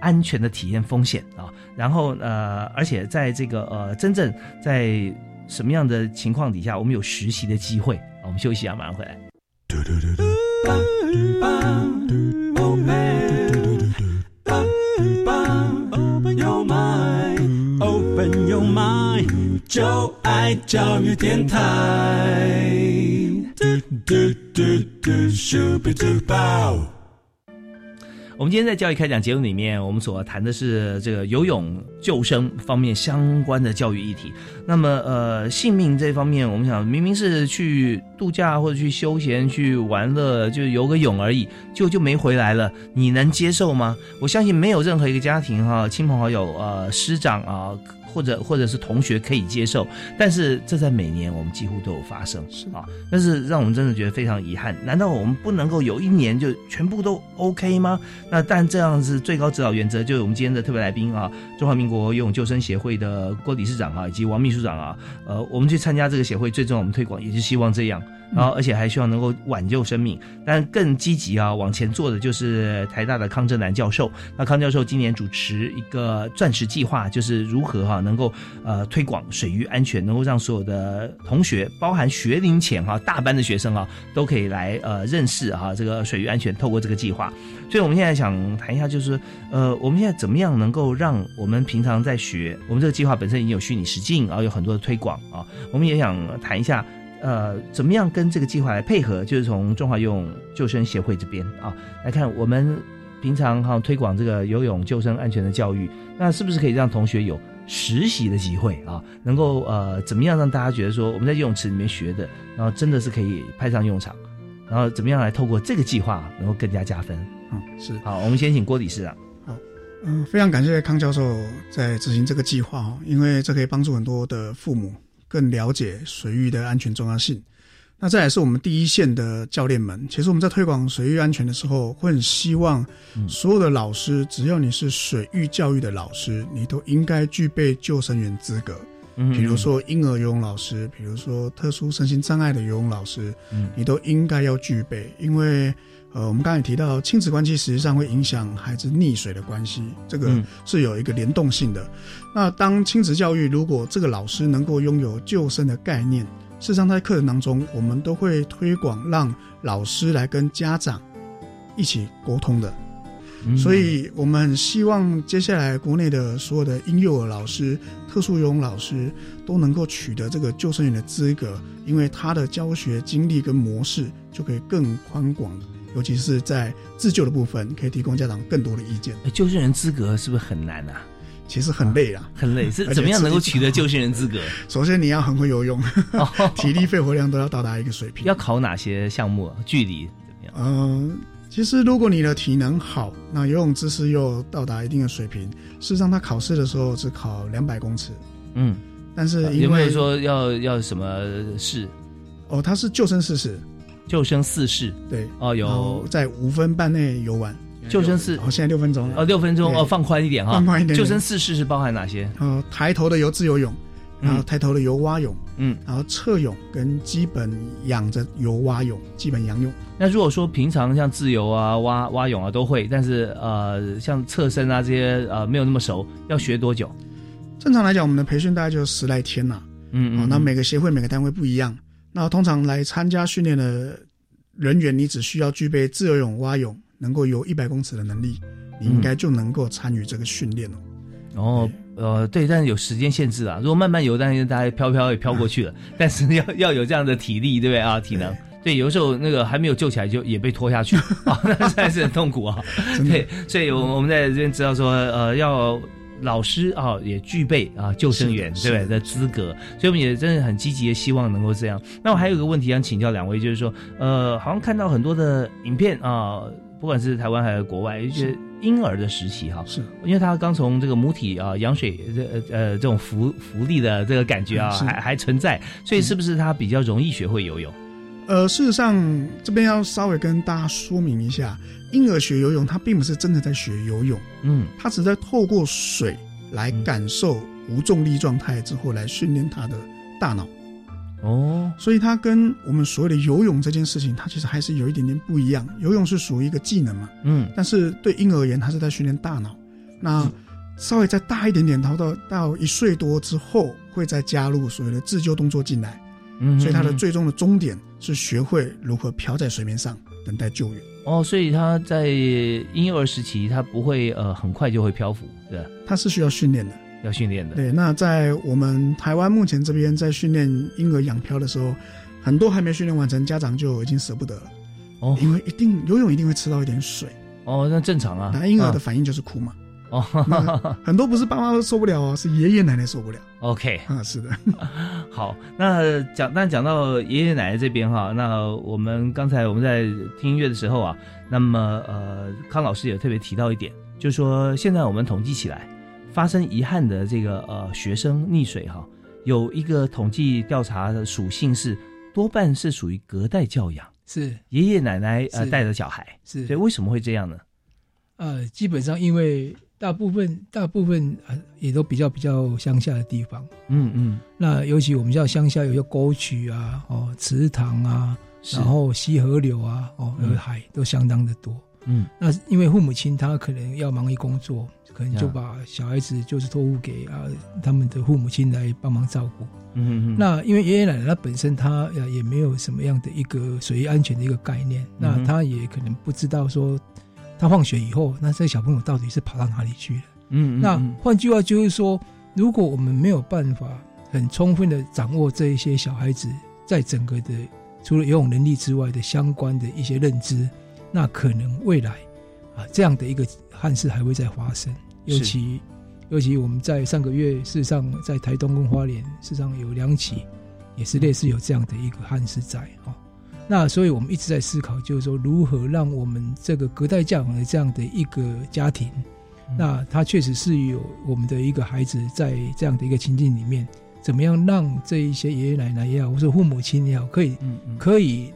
安全的体验风险啊？然后呃，而且在这个呃真正在什么样的情况底下，我们有实习的机会？我们休息一下，马上回来。Open your mind, open your mind，就爱教育电台。我们今天在教育开讲节目里面，我们所谈的是这个游泳救生方面相关的教育议题。那么，呃，性命这方面，我们想明明是去度假或者去休闲、去玩乐，就游个泳而已，就就没回来了，你能接受吗？我相信没有任何一个家庭哈，亲朋好友呃，师长啊。或者或者是同学可以接受，但是这在每年我们几乎都有发生，是啊，但是让我们真的觉得非常遗憾。难道我们不能够有一年就全部都 OK 吗？那但这样是最高指导原则，就是我们今天的特别来宾啊，中华民国游泳救生协会的郭理事长啊，以及王秘书长啊，呃，我们去参加这个协会，最重要我们推广也是希望这样。然后，而且还希望能够挽救生命，但更积极啊，往前做的就是台大的康正南教授。那康教授今年主持一个钻石计划，就是如何哈能够呃推广水域安全，能够让所有的同学，包含学龄前哈大班的学生啊，都可以来呃认识哈这个水域安全。透过这个计划，所以我们现在想谈一下，就是呃我们现在怎么样能够让我们平常在学，我们这个计划本身已经有虚拟实境，然后有很多的推广啊，我们也想谈一下。呃，怎么样跟这个计划来配合？就是从中华游泳救生协会这边啊来看，我们平常哈推广这个游泳救生安全的教育，那是不是可以让同学有实习的机会啊？能够呃怎么样让大家觉得说我们在游泳池里面学的，然后真的是可以派上用场？然后怎么样来透过这个计划能够更加加分？嗯，是好，我们先请郭理事长。好，嗯，非常感谢康教授在执行这个计划哦，因为这可以帮助很多的父母。更了解水域的安全重要性。那这也是我们第一线的教练们。其实我们在推广水域安全的时候，会很希望所有的老师，只要你是水域教育的老师，你都应该具备救生员资格。嗯比如说婴儿游泳老师，比如说特殊身心障碍的游泳老师，嗯你都应该要具备，因为呃，我们刚才提到亲子关系实际上会影响孩子溺水的关系，这个嗯是有一个联动性的。那当亲子教育如果这个老师能够拥有救生的概念，事实上在课程当中，我们都会推广让老师来跟家长一起沟通的。嗯所以我们很希望接下来国内的所有的婴幼儿老师、特殊游泳老师都能够取得这个救生员的资格，因为他的教学经历跟模式就可以更宽广，尤其是在自救的部分，可以提供家长更多的意见。哎救生员资格是不是很难啊？其实很累啊，[laughs] 很累，是怎么样能够取得救生员资格？[laughs] 首先你要很会游泳，哦 [laughs] 体力、肺活量都要到达一个水平。要考哪些项目啊？距离怎么样？嗯，其实如果你的体能好，那游泳知识又到达一定的水平，事实上他考试的时候只考两百公尺，嗯，但是因为有没有说要要什么试？哦，他是救生四式，救生四式对，哦，有在五分半内游完。救生四哦，现在六分钟了。哦，六分钟对哦，放宽一点哈，放宽一点点救生四式是包含哪些？呃，抬头的游自由泳，然后抬头的游蛙泳，嗯，然后侧泳跟基本仰着游蛙泳，基本仰泳。那如果说平常像自由啊、蛙蛙泳啊都会，但是呃，像侧身啊这些呃没有那么熟，要学多久？正常来讲，我们的培训大概就十来天呐、嗯哦，那每个协会、每个单位不一样。那通常来参加训练的人员，你只需要具备自由泳、蛙泳，能够游一百公尺的能力，你应该就能够参与这个训练了。哦，呃，对，但是有时间限制啊。如果慢慢游，但是大家飘飘也飘过去了，但是要要有这样的体力，对不对啊？体能。对，有时候那个还没有救起来就也被拖下去啊，那实在是很痛苦啊。[laughs] 对，所以我我们在这边知道说，呃，要老师啊也具备啊救生员对不对？的资格，所以我们也真的很积极的希望能够这样。那我还有一个问题想请教两位，就是说，呃，好像看到很多的影片啊，不管是台湾还是国外，一些婴儿的时期哈，是。因为他刚从这个母体啊羊水这呃呃这种浮浮力的这个感觉啊还还存在，所以是不是他比较容易学会游泳？呃，事实上，这边要稍微跟大家说明一下，婴儿学游泳，他并不是真的在学游泳，嗯，他只在透过水来感受无重力状态之后，来训练他的大脑。哦，所以它跟我们所谓的游泳这件事情，它其实还是有一点点不一样。游泳是属于一个技能嘛，嗯，但是对婴儿而言，它是在训练大脑。那稍微再大一点点，到到到一岁多之后，会再加入所谓的自救动作进来。嗯所以它的嗯最终的终点是学会如何漂在水面上等待救援。哦，所以他在婴幼儿时期，他不会呃很快就会漂浮，对吧？它是需要训练的。要训练的。对，那在我们台湾目前这边在训练婴儿仰漂的时候，很多还没训练完成，家长就已经舍不得了。哦，因为一定游泳一定会吃到一点水。哦，那正常啊。那婴儿的啊反应就是哭嘛。哦，那很多不是爸妈都受不了哦，是爷爷奶奶受不了。OK，啊，是的。[laughs] 好，那讲，但讲到爷爷奶奶这边哈，那我们刚才我们在听音乐的时候啊，那么呃，康老师也特别提到一点，就是说现在我们统计起来，发生遗憾的这个呃学生溺水哈，有一个统计调查的属性是多半是属于隔代教养，是爷爷奶奶呃带着小孩，是所以，为什么会这样呢？呃，基本上因为大部分大部分呃也都比较比较乡下的地方，嗯嗯，那尤其我们叫乡下有些沟渠啊、哦池塘啊，然后溪河流啊、哦海都相当的多。嗯，那因为父母亲他可能要忙于工作，可能就把小孩子就是托付给啊他们的父母亲来帮忙照顾。嗯嗯，那因为爷爷奶奶他本身他呃也没有什么样的一个水域安全的一个概念，嗯那他也可能不知道说他放学以后，那这个小朋友到底是跑到哪里去了。嗯，嗯那嗯换句话就是说，如果我们没有办法很充分的掌握这一些小孩子在整个的除了游泳能力之外的相关的一些认知，那可能未来啊这样的一个憾事还会再发生。尤其尤其我们在上个月，事实上在台东跟花莲，事实上有两起也是类似有这样的一个憾事在啊。那所以我们一直在思考，就是说如何让我们这个隔代教养的这样的一个家庭，那他确实是有我们的一个孩子在这样的一个情境里面，怎么样让这一些爷爷奶奶也好，或者父母亲也好，可以嗯嗯。可以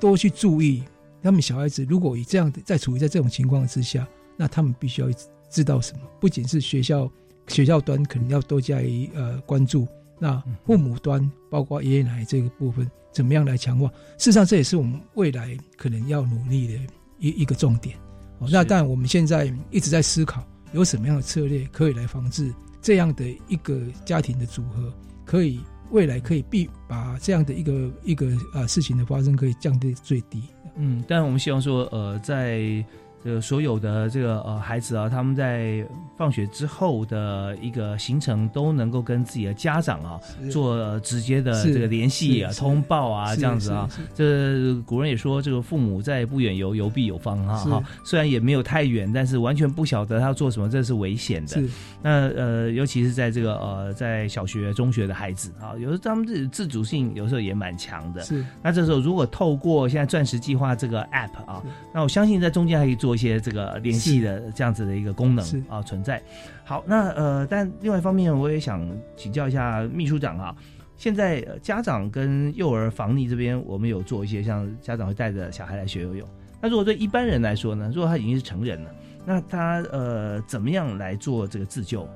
多去注意他们小孩子，如果以这样的在处于在这种情况之下，那他们必须要知道什么？不仅是学校学校端可能要多加以呃关注，那父母端包括爷爷奶奶这个部分，怎么样来强化？事实上，这也是我们未来可能要努力的一一个重点。哦，那但我们现在一直在思考有什么样的策略可以来防治这样的一个家庭的组合，可以未来可以避把这样的一个一个呃事情的发生可以降低最低。嗯，但我们希望说，呃，在这个所有的这个呃孩子啊，他们在放学之后的一个行程都能够跟自己的家长啊做呃直接的这个联系啊、通报啊这样子啊。这古人也说，这个父母在不远游，游必有方啊。虽然也没有太远，但是完全不晓得他要做什么，这是危险的。那呃，尤其是在这个呃，在小学、中学的孩子啊，有时候他们自己自主性有时候也蛮强的。是那这时候如果透过现在钻石计划这个 app 啊，那我相信在中间还可以做一些这个联系的这样子的一个功能啊存在。好，那呃，但另外一方面，我也想请教一下秘书长啊。现在呃家长跟幼儿防溺这边，我们有做一些像家长会带着小孩来学游泳。那如果对一般人来说呢，如果他已经是成人了，那他呃怎么样来做这个自救？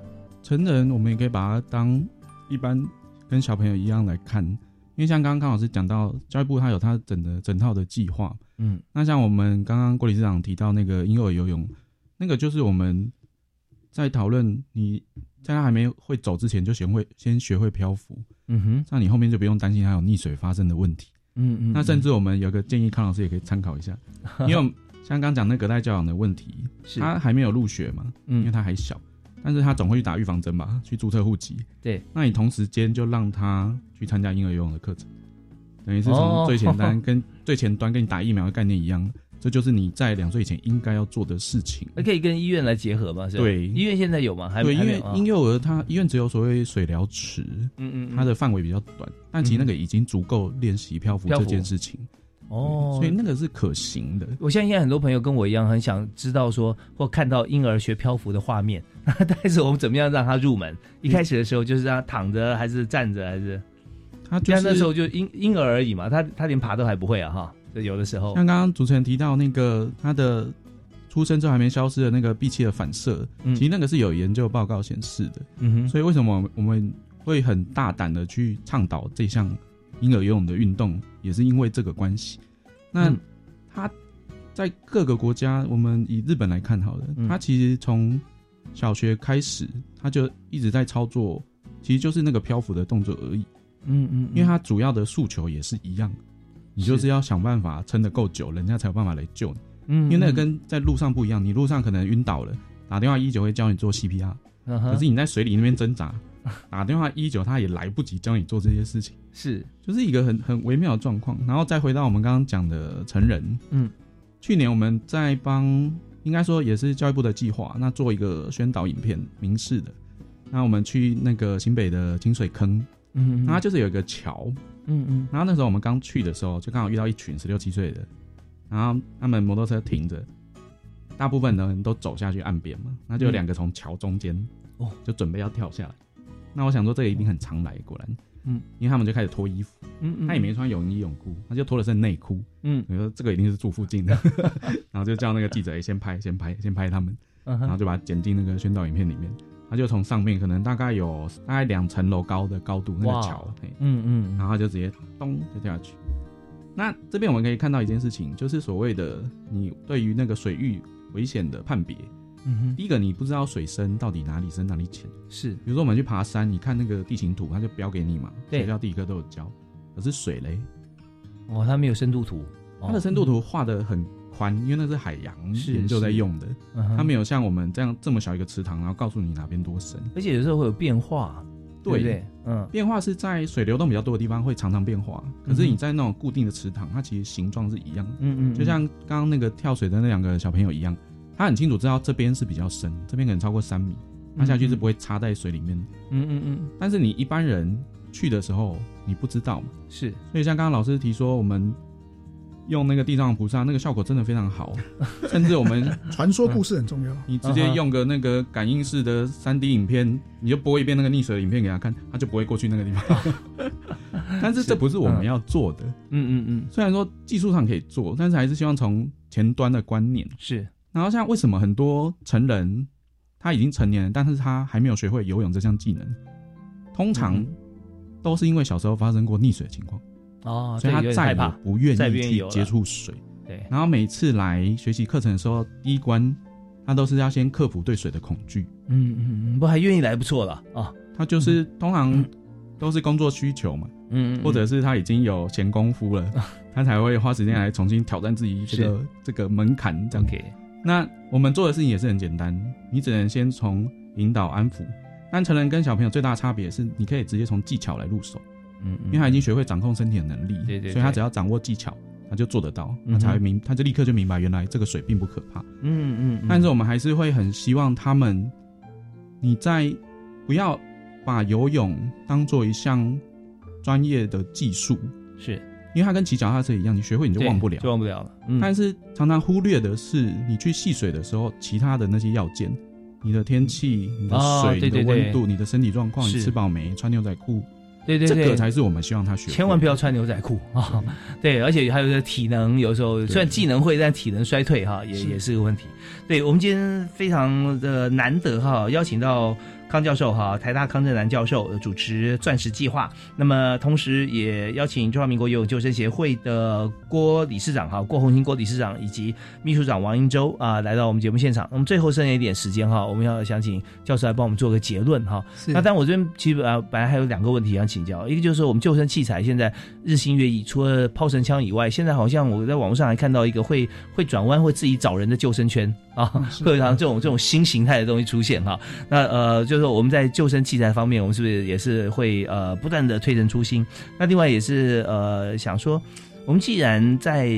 成人我们也可以把它当一般跟小朋友一样来看，因为像刚刚康老师讲到，教育部它有它整的整套的计划。嗯，那像我们刚刚郭理事长提到那个婴幼儿游泳，那个就是我们在讨论你在他还没会走之前就学会先学会漂浮，嗯哼，这样你后面就不用担心他有溺水发生的问题。嗯嗯，那甚至我们有个建议，康老师也可以参考一下，[laughs] 因为像刚讲那隔代教养的问题，是他还没有入学嘛，嗯因为他还小，但是他总会去打预防针吧，去注册户籍。对，那你同时间就让他去参加婴儿游泳的课程，等于是哦从最前端跟 [laughs] 最前端跟你打疫苗的概念一样，这就是你在两岁以前应该要做的事情。那可以跟医院来结合吗？是吧对医院现在有吗？还有啊因为婴幼儿他医院只有所谓水疗池，嗯嗯嗯它的范围比较短，但其实那个已经足够练习漂浮这件事情。哦，所以那个是可行的。我相信现在很多朋友跟我一样，很想知道说或看到婴儿学漂浮的画面，[laughs] 但是我们怎么样让他入门？一开始的时候就是让他躺着还是站着还是？他就是那时候就婴婴儿而已嘛，他他连爬都还不会啊哈，就有的时候像刚刚主持人提到那个他的出生之后还没消失的那个闭气的反射，嗯其实那个是有研究报告显示的。嗯哼，所以为什么我们会很大胆的去倡导这项婴儿游泳的运动，也是因为这个关系。那嗯它在各个国家，我们以日本来看好了，嗯它其实从小学开始，它就一直在操作，其实就是那个漂浮的动作而已。嗯嗯，因为它主要的诉求也是一样，你就是要想办法撑得够久，人家才有办法来救你。嗯，因为那个跟在路上不一样，你路上可能晕倒了，打电话一九会教你做 CPR，嗯可是你在水里那边挣扎，打电话一九他也来不及教你做这些事情，是就是一个很很微妙的状况。然后再回到我们刚刚讲的成人，嗯，去年我们在帮，应该说也是教育部的计划，那做一个宣导影片，明示的。那我们去那个新北的清水坑，嗯，那它就是有一个桥，嗯嗯，然后那时候我们刚去的时候，就刚好遇到一群十六七岁的，然后他们摩托车停着，大部分的人都走下去岸边嘛，那就有两个从桥中间，哦，就准备要跳下来。那我想说这个一定很常来，果然，嗯，因为他们就开始脱衣服，嗯嗯，他也没穿泳衣泳裤，他就脱了身内裤，嗯，你说这个一定是住附近的，[laughs] 然后就叫那个记者、欸、先拍，先拍，先拍他们，嗯然后就把它剪进那个宣导影片里面。他就从上面可能大概有大概两层楼高的高度那个桥，嗯嗯，然后就直接咚就掉下去。那这边我们可以看到一件事情，就是所谓的你对于那个水域危险的判别。嗯哼，第一个，你不知道水深到底哪里深哪里浅。是，比如说我们去爬山，你看那个地形图，它就标给你嘛，对。学校地科都有教。可是水嘞，哦，它没有深度图，它的深度图画的很宽，因为那是海洋是研究在用的，嗯它没有像我们这样这么小一个池塘，然后告诉你哪边多深。而且有时候会有变化，对。不对？嗯，变化是在水流动比较多的地方会常常变化，可是你在那种固定的池塘，它其实形状是一样的。嗯嗯嗯。就像刚刚那个跳水的那两个小朋友一样，他很清楚知道这边是比较深，这边可能超过三米，他下去是不会插在水里面。嗯嗯嗯，但是你一般人去的时候，你不知道嘛，是，所以像刚刚老师提说，我们用那个地藏菩萨，那个效果真的非常好，[laughs] 甚至我们传说故事很重要。你直接用个那个感应式的三 D 影片，你就播一遍那个溺水的影片给他看，他就不会过去那个地方。[laughs] 但是这不是我们要做的，嗯嗯嗯。虽然说技术上可以做，但是还是希望从前端的观念是。然后像为什么很多成人他已经成年了，但是他还没有学会游泳这项技能，通常都是因为小时候发生过溺水的情况。哦，所以他再也不愿意去接触水。对，然后每次来学习课程的时候，第一关他都是要先克服对水的恐惧。嗯嗯嗯，不还愿意来不错了啊。他就是通常都是工作需求嘛，嗯，或者是他已经有闲工夫了，[laughs] 他才会花时间来重新挑战自己这个这个门槛。这样给。那我们做的事情也是很简单，你只能先从引导安抚。但成人跟小朋友最大的差别是，你可以直接从技巧来入手。嗯，因为他已经学会掌控身体的能力，对对，所以他只要掌握技巧，他就做得到，他才会明，他就立刻就明白原来这个水并不可怕。嗯嗯，但是我们还是会很希望他们，你在不要把游泳当做一项专业的技术，是因为它跟骑脚踏车一样，你学会你就忘不了，就忘不了了。但是常常忽略的是，你去戏水的时候，其他的那些要件，你的天气、你的水、你的温度、你的身体状况，你吃饱没，穿牛仔裤。对对对，这个才是我们希望他学。千万不要穿牛仔裤啊！[laughs] 对，而且还有个体能，有时候虽然技能会，但体能衰退哈，也也是个问题。对我们今天非常的难得哈，邀请到。康教授哈，台大康正南教授主持钻石计划，那么同时也邀请中华民国游泳救生协会的郭理事长哈，郭红星郭理事长以及秘书长王英洲啊，来到我们节目现场。那么最后剩下一点时间哈，我们要想请教授来帮我们做个结论哈。那但我这边其实啊，本来还有两个问题想请教，一个就是我们救生器材现在日新月异，除了抛绳枪以外，现在好像我在网络上还看到一个会会转弯会自己找人的救生圈啊，会有这种这种新形态的东西出现哈。那呃就。说我们在救生器材方面，我们是不是也是会呃不断的推陈出新？那另外也是呃想说，我们既然在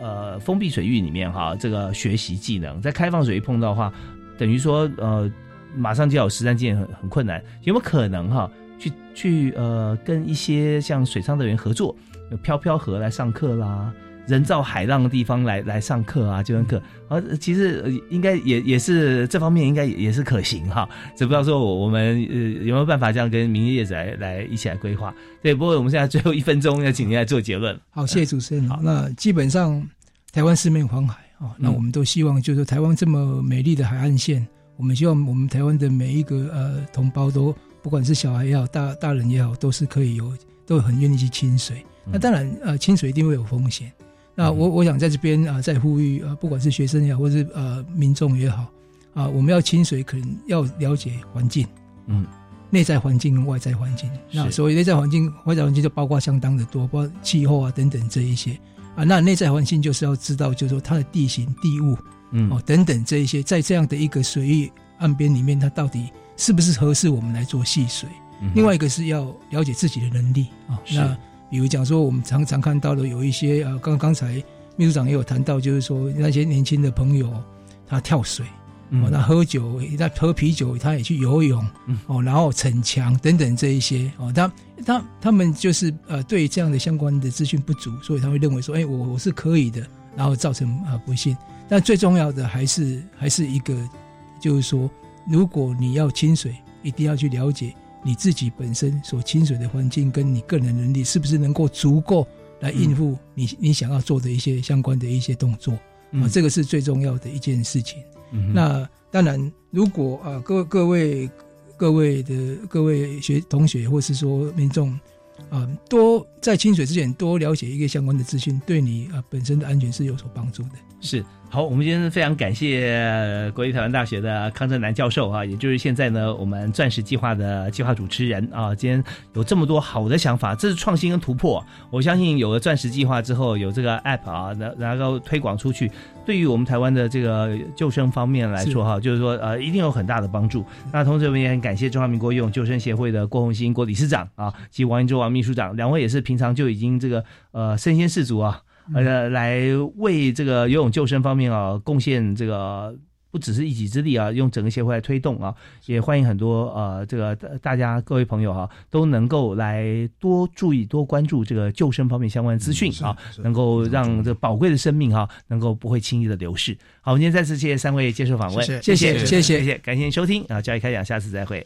呃封闭水域里面哈，这个学习技能，在开放水域碰到的话，等于说呃马上就要实战经验很很困难，有没有可能哈去去呃跟一些像水上的人合作，有飘飘河来上课啦？人造海浪的地方来来上课啊，救生课啊，其实应该也也是这方面应该也是可行哈，只不知道说我我们呃有没有办法这样跟民营业者来来一起来规划？对，不过我们现在最后一分钟要请您来做结论。好，谢谢主持人。好，那基本上台湾四面环海啊，那我们都希望就是台湾这么美丽的海岸线，我们希望我们台湾的每一个呃同胞都不管是小孩也好，大大人也好，都是可以有都很愿意去亲水。那当然呃，亲水一定会有风险。那我我想在这边啊，在呼吁啊，不管是学生也好，或是呃民众也好，啊，我们要清水，可能要了解环境，嗯，内在环境跟外在环境。那所谓内在环境，外在环境就包括相当的多，包括气候啊等等这一些啊。那内在环境就是要知道，就是说它的地形、地物，嗯，哦等等这一些，在这样的一个水域岸边里面，它到底是不是合适我们来做戏水？另外一个是要了解自己的能力啊。那比如讲说，我们常常看到的有一些呃，刚刚才秘书长也有谈到，就是说那些年轻的朋友，他跳水，哦，那喝酒，他喝啤酒，他也去游泳，哦，然后逞强等等这一些，哦，他他他们就是呃，对这样的相关的资讯不足，所以他会认为说，哎，我我是可以的，然后造成啊不幸。但最重要的还是还是一个，就是说，如果你要清水，一定要去了解。你自己本身所亲水的环境，跟你个人能力是不是能够足够来应付你你想要做的一些相关的一些动作啊？这个是最重要的一件事情。那当然，如果啊各各位各位的各位学同学，或是说民众啊，多在清水之前多了解一个相关的资讯，对你啊本身的安全是有所帮助的。是。好，我们今天非常感谢国立台湾大学的康正南教授啊，也就是现在呢我们钻石计划的计划主持人啊。今天有这么多好的想法，这是创新跟突破。我相信有了钻石计划之后，有这个 app 啊，然然后推广出去，对于我们台湾的这个救生方面来说哈，就是说呃一定有很大的帮助。那同时我们也很感谢中华民国游泳救生协会的郭宏兴郭理事长啊，及王英洲王秘书长，两位也是平常就已经这个呃身先士卒啊。呃，来为这个游泳救生方面啊贡献这个不只是一己之力啊，用整个协会来推动啊，也欢迎很多呃这个大家各位朋友哈、都能够来多注意、多关注这个救生方面相关的资讯啊，能够让这宝贵的生命哈、能够不会轻易的流逝。好，我们今天再次谢谢三位接受访问，谢谢谢谢谢谢谢，感谢您收听啊，教育开讲，下次再会。